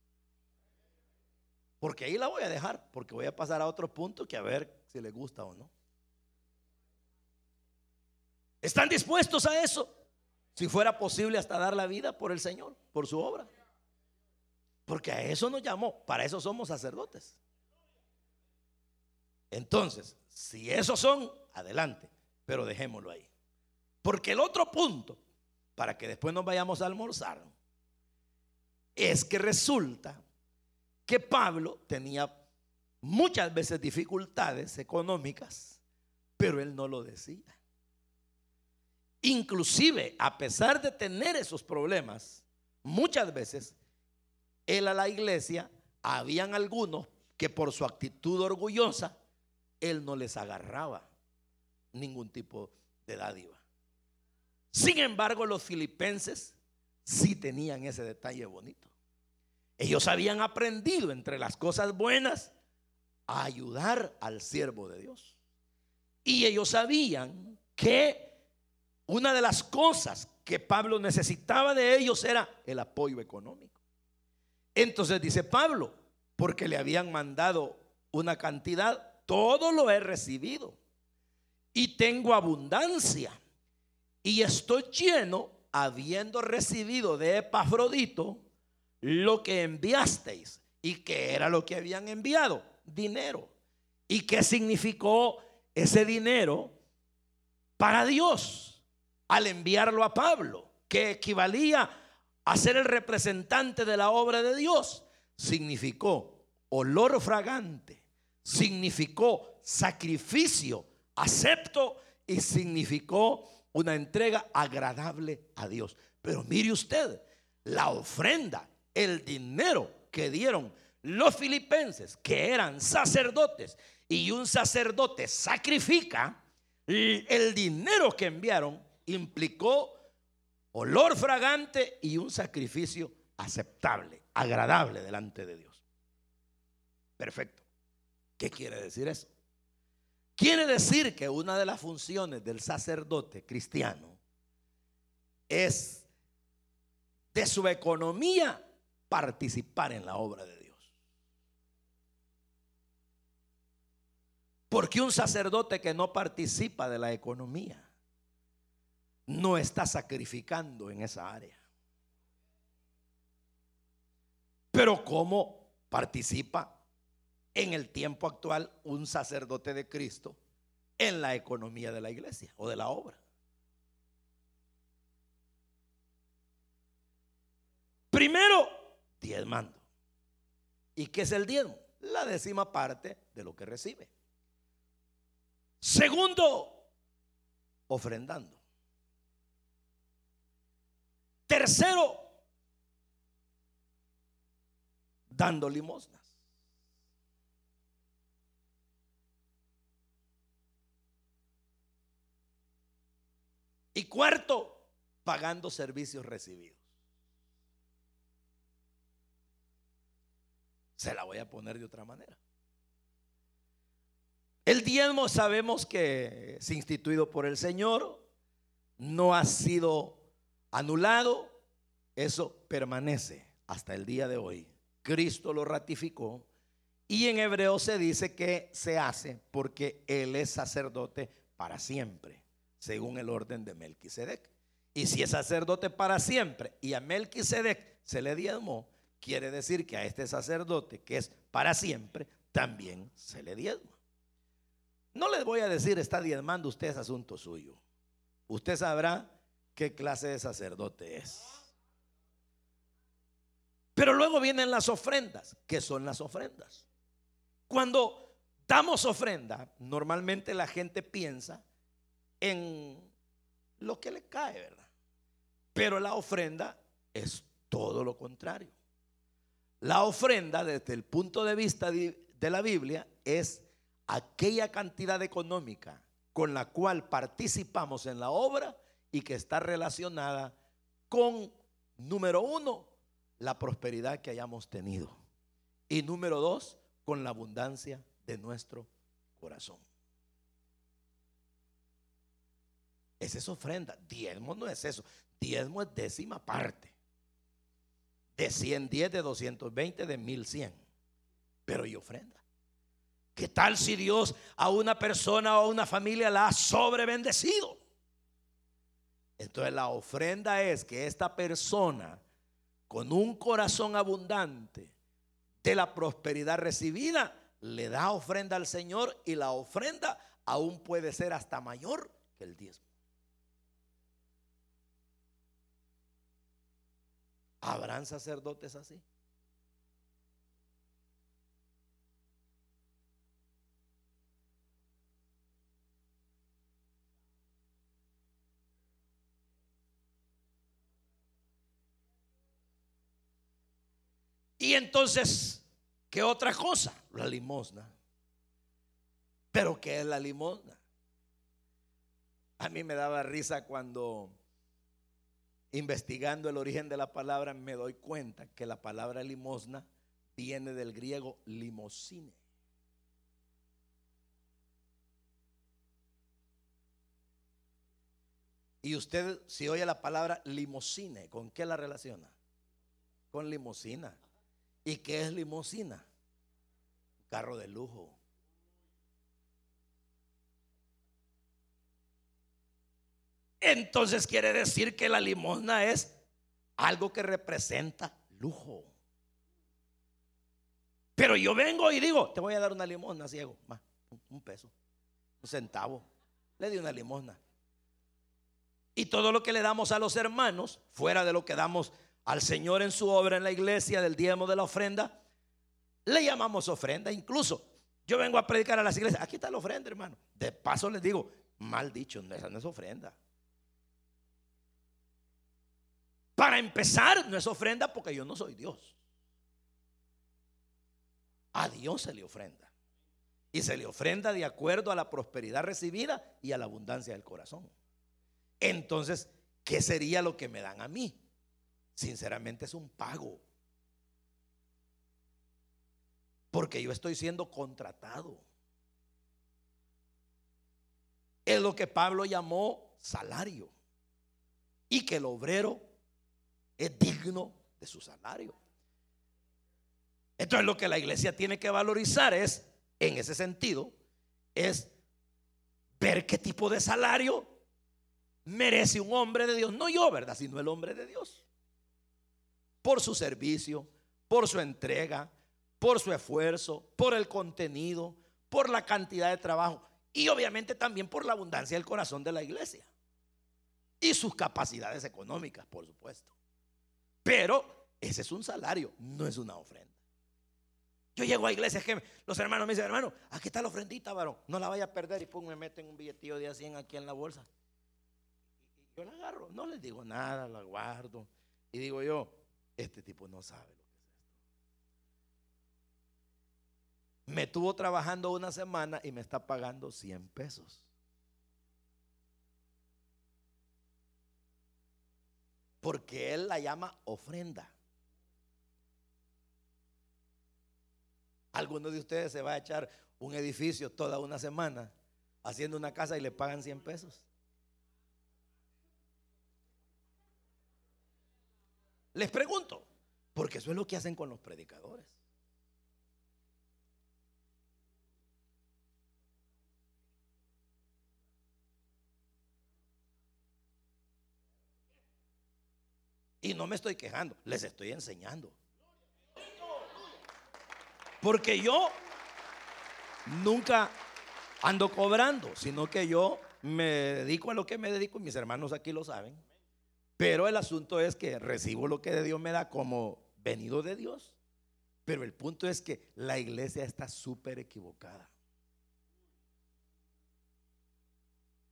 Speaker 2: Porque ahí la voy a dejar, porque voy a pasar a otro punto que a ver si les gusta o no. ¿Están dispuestos a eso? Si fuera posible hasta dar la vida por el Señor, por su obra. Porque a eso nos llamó, para eso somos sacerdotes. Entonces, si esos son, adelante, pero dejémoslo ahí. Porque el otro punto, para que después nos vayamos a almorzar, es que resulta que Pablo tenía muchas veces dificultades económicas, pero él no lo decía. Inclusive, a pesar de tener esos problemas, muchas veces él a la iglesia, habían algunos que por su actitud orgullosa, él no les agarraba ningún tipo de dádiva. Sin embargo, los filipenses sí tenían ese detalle bonito. Ellos habían aprendido entre las cosas buenas a ayudar al siervo de Dios. Y ellos sabían que una de las cosas que Pablo necesitaba de ellos era el apoyo económico. Entonces dice Pablo, porque le habían mandado una cantidad, todo lo he recibido y tengo abundancia y estoy lleno habiendo recibido de Epafrodito lo que enviasteis. ¿Y que era lo que habían enviado? Dinero. ¿Y qué significó ese dinero para Dios al enviarlo a Pablo? Que equivalía a ser el representante de la obra de Dios. Significó olor fragante, significó sacrificio acepto y significó una entrega agradable a Dios. Pero mire usted, la ofrenda, el dinero que dieron los filipenses, que eran sacerdotes, y un sacerdote sacrifica, el dinero que enviaron implicó olor fragante y un sacrificio aceptable, agradable delante de Dios. Perfecto. ¿Qué quiere decir eso? Quiere decir que una de las funciones del sacerdote cristiano es de su economía participar en la obra de Dios. Porque un sacerdote que no participa de la economía no está sacrificando en esa área. Pero ¿cómo participa en el tiempo actual un sacerdote de Cristo en la economía de la iglesia o de la obra. Primero, diezmando. ¿Y qué es el diezmo? La décima parte de lo que recibe. Segundo, ofrendando. Tercero, dando limosna. Y cuarto, pagando servicios recibidos. Se la voy a poner de otra manera. El diezmo sabemos que es instituido por el Señor, no ha sido anulado, eso permanece hasta el día de hoy. Cristo lo ratificó y en hebreo se dice que se hace porque Él es sacerdote para siempre, según el orden de Melquisedec. Y si es sacerdote para siempre y a Melquisedec se le diezmó, quiere decir que a este sacerdote que es para siempre también se le diezma. No les voy a decir está diezmando usted es asunto suyo. Usted sabrá qué clase de sacerdote es. Pero luego vienen las ofrendas. ¿Qué son las ofrendas? Cuando damos ofrenda, normalmente la gente piensa en lo que le cae, ¿verdad? Pero la ofrenda es todo lo contrario. La ofrenda, desde el punto de vista de la Biblia, es aquella cantidad económica con la cual participamos en la obra y que está relacionada con, número uno, la prosperidad que hayamos tenido. Y número dos, con la abundancia de nuestro corazón. Esa es ofrenda. Diezmo no es eso. Diezmo es décima parte. De 110, de 220, de 1100. Pero y ofrenda. ¿Qué tal si Dios a una persona o a una familia la ha sobrebendecido? Entonces la ofrenda es que esta persona con un corazón abundante de la prosperidad recibida le da ofrenda al Señor y la ofrenda aún puede ser hasta mayor que el diezmo. ¿Habrán sacerdotes así? Y entonces, ¿qué otra cosa? La limosna. ¿Pero qué es la limosna? A mí me daba risa cuando investigando el origen de la palabra me doy cuenta que la palabra limosna viene del griego limosine. Y usted, si oye la palabra limosine, ¿con qué la relaciona? Con limosina. ¿Y qué es limosina? Carro de lujo. Entonces quiere decir que la limosna es algo que representa lujo. Pero yo vengo y digo, te voy a dar una limosna, ciego, más, un peso, un centavo. Le di una limosna. Y todo lo que le damos a los hermanos, fuera de lo que damos al Señor en su obra en la iglesia del diezmo de la ofrenda, le llamamos ofrenda. Incluso yo vengo a predicar a las iglesias, aquí está la ofrenda, hermano. De paso les digo, mal dicho, esa no es ofrenda. Empezar, no es ofrenda porque yo no soy Dios. A Dios se le ofrenda. Y se le ofrenda de acuerdo a la prosperidad recibida y a la abundancia del corazón. Entonces, ¿qué sería lo que me dan a mí? sinceramente es un pago. Porque yo estoy siendo contratado. Es lo que Pablo llamó salario. Y que el obrero es digno de su salario. Entonces lo que la iglesia tiene que valorizar es, en ese sentido, es ver qué tipo de salario merece un hombre de Dios. No yo, ¿verdad? Sino el hombre de Dios por su servicio, por su entrega, por su esfuerzo, por el contenido, por la cantidad de trabajo y obviamente también por la abundancia del corazón de la iglesia y sus capacidades económicas, por supuesto. Pero ese es un salario, no es una ofrenda. Yo llego a iglesias que los hermanos me dicen, hermano, aquí está la ofrendita, varón, no la vaya a perder y pum, me meten un billetillo de a 100 aquí en la bolsa. Y yo la agarro, no les digo nada, la guardo. Y digo yo, este tipo no sabe lo que es esto. Me tuvo trabajando una semana y me está pagando 100 pesos. Porque él la llama ofrenda. Alguno de ustedes se va a echar un edificio toda una semana haciendo una casa y le pagan 100 pesos. Les pregunto, porque eso es lo que hacen con los predicadores. Y no me estoy quejando, les estoy enseñando. Porque yo nunca ando cobrando, sino que yo me dedico a lo que me dedico y mis hermanos aquí lo saben. Pero el asunto es que recibo lo que de Dios me da como venido de Dios. Pero el punto es que la iglesia está súper equivocada.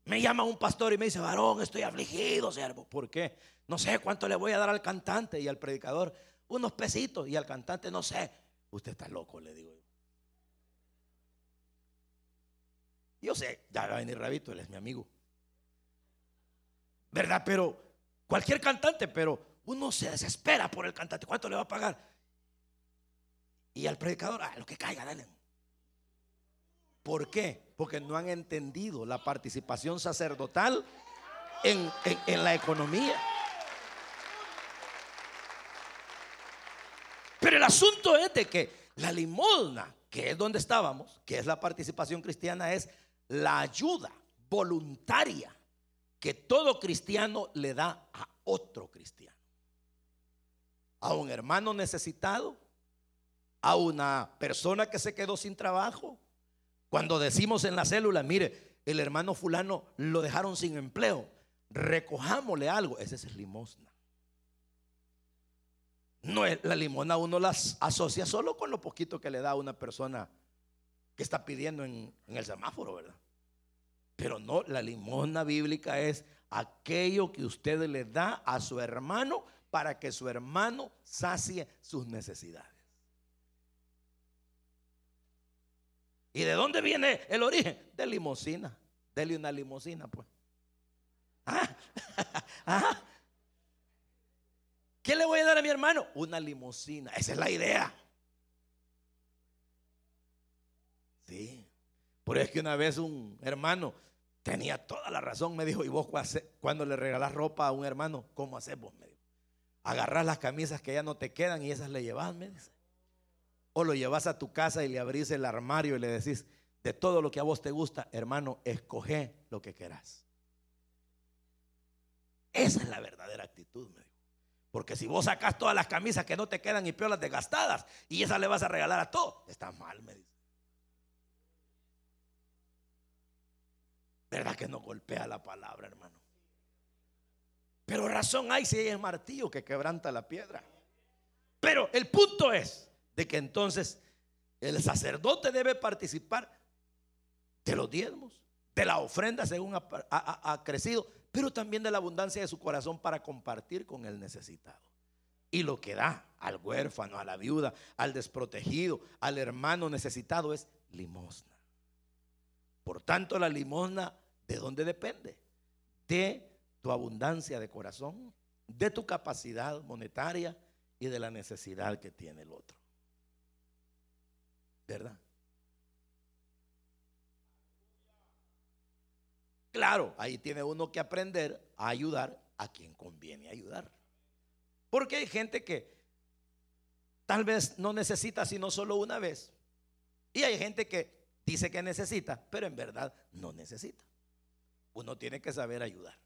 Speaker 2: Me llama un pastor y me dice, varón, estoy afligido, siervo. ¿Por qué? No sé cuánto le voy a dar al cantante y al predicador. Unos pesitos y al cantante no sé. Usted está loco, le digo yo. Yo sé, ya va a venir Rabito, él es mi amigo. ¿Verdad? Pero cualquier cantante, pero uno se desespera por el cantante. ¿Cuánto le va a pagar? Y al predicador, ah, lo que caiga, dale. ¿Por qué? Porque no han entendido la participación sacerdotal en, en la economía. Pero el asunto es de que la limosna, que es donde estábamos, que es la participación cristiana, es la ayuda voluntaria que todo cristiano le da a otro cristiano. A un hermano necesitado, a una persona que se quedó sin trabajo. Cuando decimos en la célula, mire, el hermano fulano lo dejaron sin empleo, recojámosle algo, ese es limosna. No es la limosna uno las asocia solo con lo poquito que le da a una persona que está pidiendo en, en el semáforo, ¿verdad? Pero no, la limosna bíblica es aquello que usted le da a su hermano para que su hermano sacie sus necesidades. ¿Y de dónde viene el origen? De limosina. Dele una limosina, pues. Ah, ah. ¿Qué le voy a dar a mi hermano? Una limosina. Esa es la idea. Sí. Por eso es que una vez un hermano tenía toda la razón, me dijo, ¿y vos cuando le regalás ropa a un hermano, cómo haces vos? Me dijo, agarrás las camisas que ya no te quedan y esas le llevas, me dice. O lo llevas a tu casa y le abrís el armario y le decís, de todo lo que a vos te gusta, hermano, escoge lo que querás. Esa es la verdadera actitud, me dijo. Porque si vos sacás todas las camisas que no te quedan y peor las desgastadas y esas le vas a regalar a todo, está mal, me dice. ¿Verdad que no golpea la palabra, hermano? Pero razón hay si es martillo que quebranta la piedra. Pero el punto es de que entonces el sacerdote debe participar de los diezmos, de la ofrenda según ha, ha, crecido, pero también de la abundancia de su corazón para compartir con el necesitado. Y lo que da al huérfano, a la viuda, al desprotegido, al hermano necesitado es limosna. Por tanto, la limosna, ¿de dónde depende? De tu abundancia de corazón, de tu capacidad monetaria y de la necesidad que tiene el otro. ¿Verdad? Claro, ahí tiene uno que aprender a ayudar a quien conviene ayudar. Porque hay gente que tal vez no necesita sino solo una vez. Y hay gente que dice que necesita, pero en verdad no necesita. Uno tiene que saber ayudar.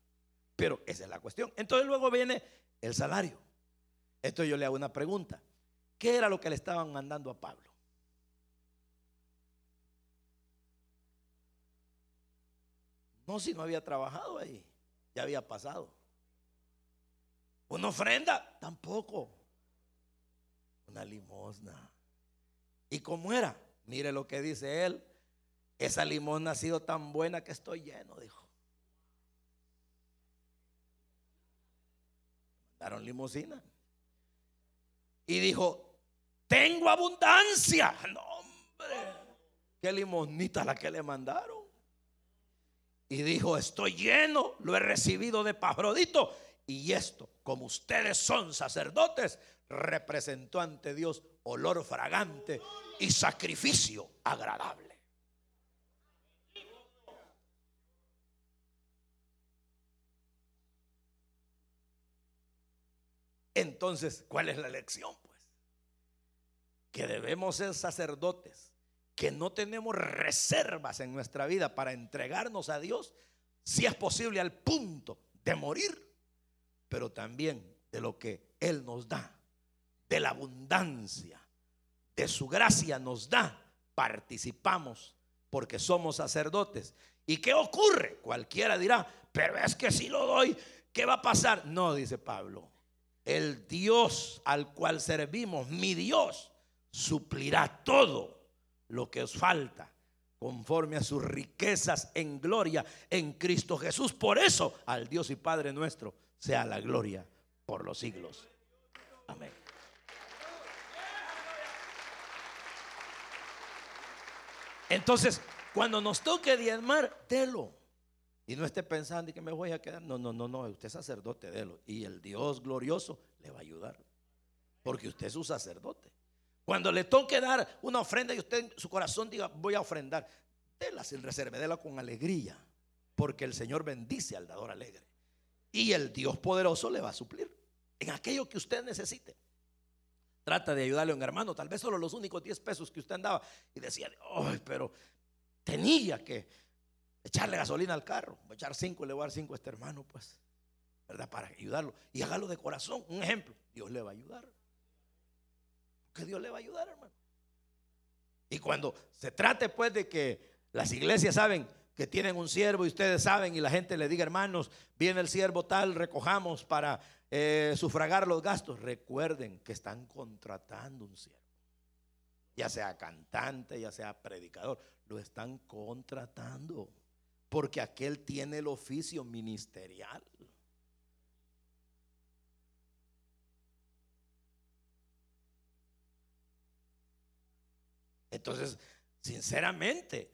Speaker 2: Pero esa es la cuestión. Entonces luego viene el salario. Esto yo le hago una pregunta. ¿Qué era lo que le estaban mandando a Pablo? No, si no había trabajado ahí, ya había pasado. ¿Una ofrenda? Tampoco. Una limosna. ¿Y cómo era? Mire lo que dice él. Esa limosna ha sido tan buena que estoy lleno, dijo. Mandaron limosina. Y dijo, tengo abundancia. No, hombre. Qué limosnita la que le mandaron y dijo, estoy lleno, lo he recibido de Pafrodito. Y esto, como ustedes son sacerdotes, representó ante Dios olor fragante y sacrificio agradable. Entonces, ¿cuál es la lección? Pues que debemos ser sacerdotes que no tenemos reservas en nuestra vida para entregarnos a Dios, si es posible al punto de morir, pero también de lo que Él nos da, de la abundancia, de su gracia nos da, participamos porque somos sacerdotes. ¿Y qué ocurre? Cualquiera dirá, pero es que si lo doy, ¿qué va a pasar? No, dice Pablo, el Dios al cual servimos, mi Dios, suplirá todo lo que os falta conforme a sus riquezas en gloria en Cristo Jesús. Por eso al Dios y Padre nuestro sea la gloria por los siglos. Amén. Entonces, cuando nos toque diezmar, délo. Y no esté pensando que me voy a quedar. No, no, no, no. Usted es sacerdote, délo. Y el Dios glorioso le va a ayudar. Porque usted es su sacerdote. Cuando le toque dar una ofrenda y usted en su corazón diga, voy a ofrendar, déla sin reserva, déla con alegría. Porque el Señor bendice al dador alegre. Y el Dios poderoso le va a suplir en aquello que usted necesite. Trata de ayudarle a un hermano, tal vez solo los únicos 10 pesos que usted andaba y decía, ay, pero tenía que echarle gasolina al carro, voy a echar 5 y le voy a dar 5 a este hermano, pues, ¿verdad? Para ayudarlo. Y hágalo de corazón, un ejemplo, Dios le va a ayudar. Que Dios le va a ayudar, hermano. Y cuando se trate, pues, de que las iglesias saben que tienen un siervo y ustedes saben y la gente le diga, hermanos, viene el siervo tal, recojamos para eh, sufragar los gastos. Recuerden que están contratando un siervo. Ya sea cantante, ya sea predicador, lo están contratando. Porque aquel tiene el oficio ministerial. Entonces, sinceramente,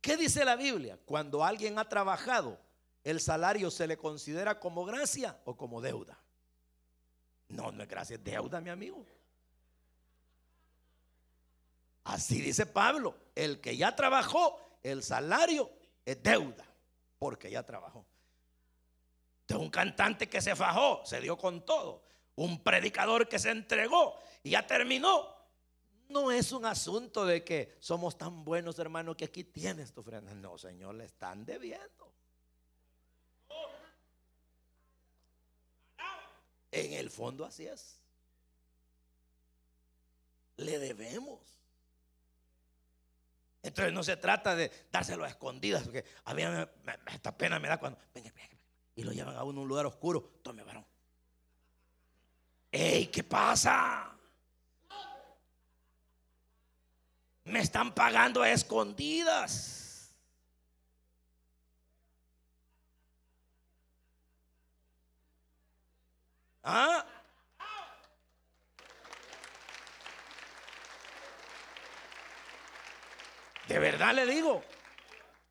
Speaker 2: ¿Qué dice la Biblia? Cuando alguien ha trabajado, ¿el salario se le considera como gracia o como deuda? No, no es gracia, es deuda, mi amigo. Así dice Pablo, el que ya trabajó, el salario es deuda, porque ya trabajó. De un cantante que se fajó, se dio con todo. Un predicador que se entregó y ya terminó. No es un asunto de que somos tan buenos, hermanos, que aquí tienes tu ofrenda. No, Señor, le están debiendo. En el fondo así es. Le debemos. Entonces no se trata de dárselo a escondidas, porque a mí esta pena me da cuando venga, y lo llevan a uno a un lugar oscuro. Tome, varón. ¡Ey, qué pasa! Me están pagando a escondidas. ¿Ah? De verdad le digo.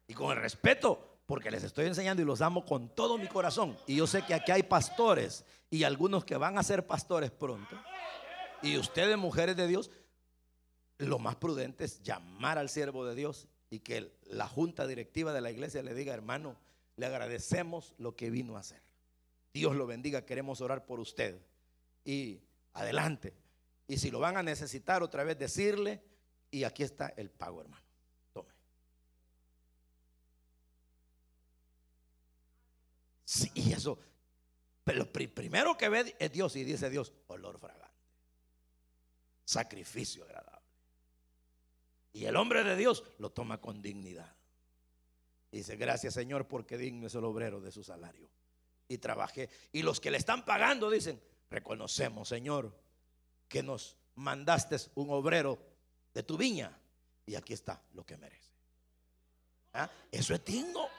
Speaker 2: Y con el respeto, porque les estoy enseñando y los amo con todo mi corazón. Y yo sé que aquí hay pastores y algunos que van a ser pastores pronto. Y ustedes, mujeres de Dios, lo más prudente es llamar al siervo de Dios y que la junta directiva de la iglesia le diga, hermano, le agradecemos lo que vino a hacer. Dios lo bendiga, queremos orar por usted. Y adelante. Y si lo van a necesitar otra vez, decirle, y aquí está el pago, hermano. Tome. Sí, y eso. Pero lo primero que ve es Dios y dice Dios, olor fragante. Sacrificio agradable. Y el hombre de Dios lo toma con dignidad. Dice, gracias Señor porque digno es el obrero de su salario. Y trabajé. Y los que le están pagando dicen, reconocemos Señor que nos mandaste un obrero de tu viña. Y aquí está lo que merece. ¿Ah? Eso es digno.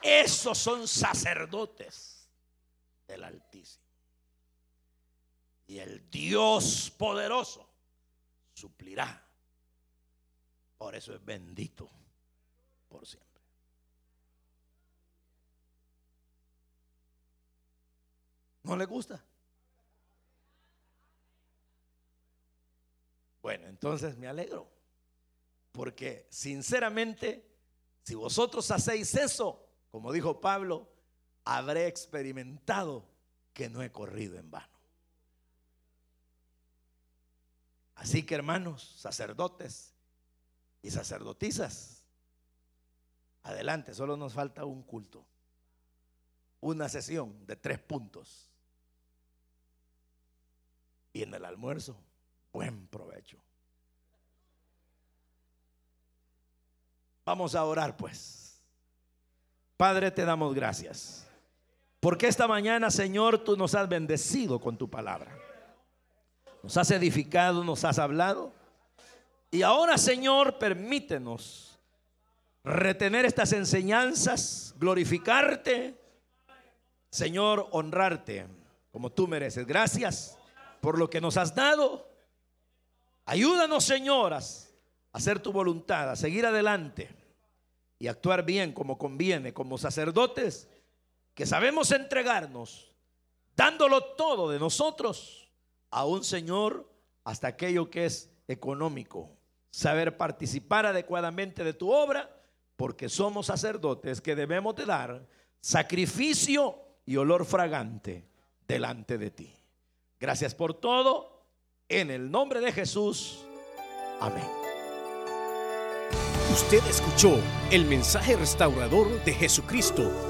Speaker 2: Esos son sacerdotes del Altísimo. Y el Dios poderoso suplirá. Por eso es bendito por siempre. ¿No le gusta? Bueno, entonces me alegro. Porque sinceramente Si vosotros hacéis eso, como dijo Pablo, habré experimentado que no he corrido en vano. Así que hermanos, sacerdotes y sacerdotisas, adelante, solo nos falta un culto, una sesión de tres puntos. Y en el almuerzo, buen provecho. Vamos a orar pues. Padre, te damos gracias. Porque esta mañana, Señor, tú nos has bendecido con tu palabra. Nos has edificado, nos has hablado. Y ahora, Señor, permítenos retener estas enseñanzas, glorificarte, Señor, honrarte como tú mereces. Gracias por lo que nos has dado. Ayúdanos, señoras, a hacer tu voluntad, a seguir adelante y actuar bien como conviene, como sacerdotes que sabemos entregarnos, dándolo todo de nosotros a un Señor hasta aquello que es económico. Saber participar adecuadamente de tu obra, porque somos sacerdotes que debemos de dar sacrificio y olor fragante delante de ti. Gracias por todo. En el nombre de Jesús. Amén.
Speaker 1: Usted escuchó el mensaje restaurador de Jesucristo